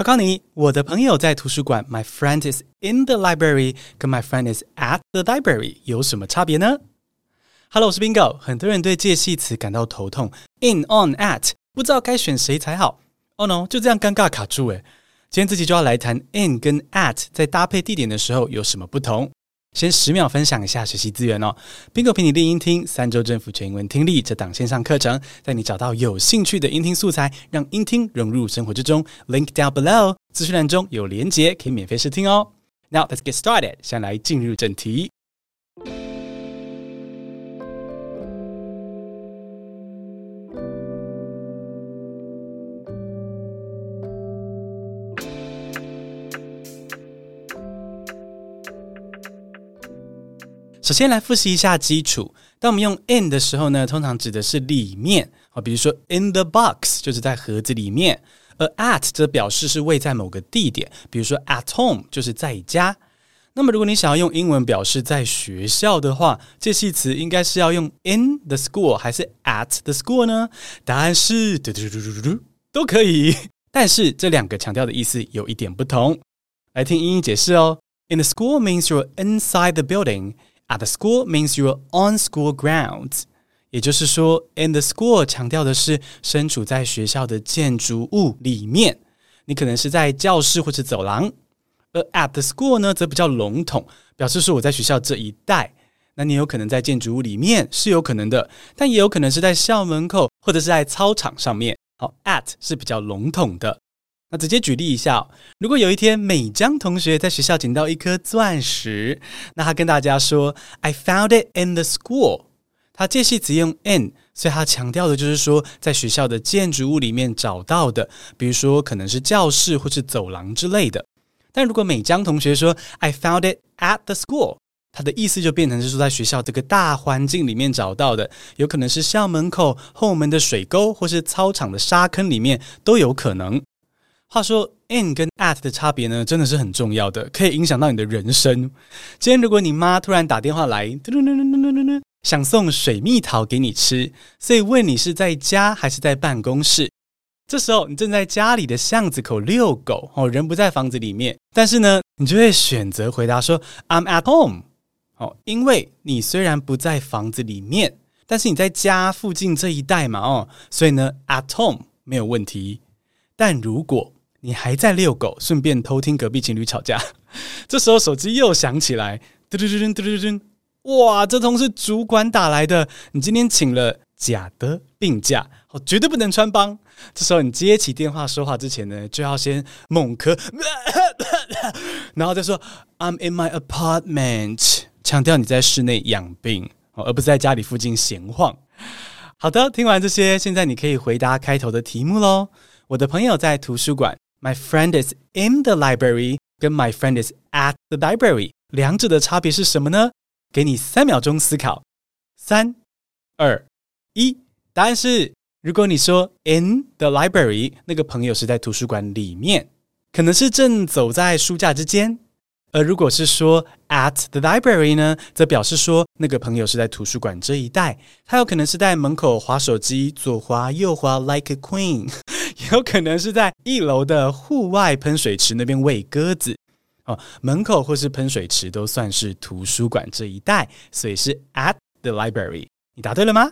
考考你，我的朋友在图书馆，My friend is in the library，跟 My friend is at the library 有什么差别呢？Hello，我是 Bingo。很多人对介系词感到头痛，in、on、at，不知道该选谁才好。Oh no，就这样尴尬卡住诶。今天这集就要来谈 in 跟 at 在搭配地点的时候有什么不同。先十秒分享一下学习资源哦，Bingo 陪你练音听三周政府全英文听力这档线上课程，带你找到有兴趣的音听素材，让音听融入生活之中。Link down below，资讯栏中有连结，可以免费试听哦。Now let's get started，先来进入正题。首先来复习一下基础。当我们用 in 的时候呢，通常指的是里面啊，比如说 in the box 就是在盒子里面，而 at 则表示是位在某个地点，比如说 at home 就是在家。那么如果你想要用英文表示在学校的话，介系词应该是要用 in the school 还是 at the school 呢？答案是嘟嘟嘟嘟嘟嘟都可以，但是这两个强调的意思有一点不同。来听英英解释哦。In the school means you're inside the building. At the school means you are on school grounds，也就是说，in the school 强调的是身处在学校的建筑物里面，你可能是在教室或者走廊；而 at the school 呢，则比较笼统，表示说我在学校这一带。那你有可能在建筑物里面是有可能的，但也有可能是在校门口或者是在操场上面。好，at 是比较笼统的。那直接举例一下，如果有一天美江同学在学校捡到一颗钻石，那他跟大家说 "I found it in the school"，他介系词用 in，所以他强调的就是说在学校的建筑物里面找到的，比如说可能是教室或是走廊之类的。但如果美江同学说 "I found it at the school"，他的意思就变成是说在学校这个大环境里面找到的，有可能是校门口后门的水沟，或是操场的沙坑里面都有可能。话说，in 跟 at 的差别呢，真的是很重要的，可以影响到你的人生。今天如果你妈突然打电话来，嘟嘟嘟嘟嘟嘟嘟，想送水蜜桃给你吃，所以问你是在家还是在办公室。这时候你正在家里的巷子口遛狗，哦，人不在房子里面，但是呢，你就会选择回答说 I'm at home，哦，因为你虽然不在房子里面，但是你在家附近这一带嘛，哦，所以呢，at home 没有问题。但如果你还在遛狗，顺便偷听隔壁情侣吵架。这时候手机又响起来，嘟嘟嘟嘟嘟嘟嘟，哇！这通是主管打来的，你今天请了假的病假，哦，绝对不能穿帮。这时候你接起电话说话之前呢，就要先猛咳，然后再说 "I'm in my apartment"，强调你在室内养病，而不是在家里附近闲晃。好的，听完这些，现在你可以回答开头的题目喽。我的朋友在图书馆。My friend is in the library，跟 My friend is at the library，两者的差别是什么呢？给你三秒钟思考，三、二、一，答案是：如果你说 in the library，那个朋友是在图书馆里面，可能是正走在书架之间；而如果是说 at the library 呢，则表示说那个朋友是在图书馆这一带，他有可能是在门口滑手机，左滑右滑，like a queen。有可能是在一楼的户外喷水池那边喂鸽子哦，门口或是喷水池都算是图书馆这一带，所以是 at the library。你答对了吗？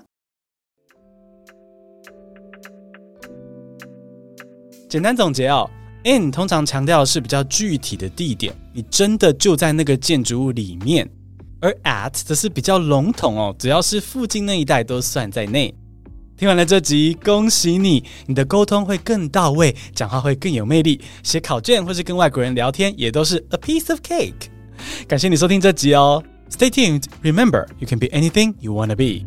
简单总结哦，in 通常强调是比较具体的地点，你真的就在那个建筑物里面；而 at 则是比较笼统哦，只要是附近那一带都算在内。听完了这集，恭喜你，你的沟通会更到位，讲话会更有魅力，写考卷或是跟外国人聊天也都是 a piece of cake。感谢你收听这集哦，Stay tuned. Remember, you can be anything you wanna be.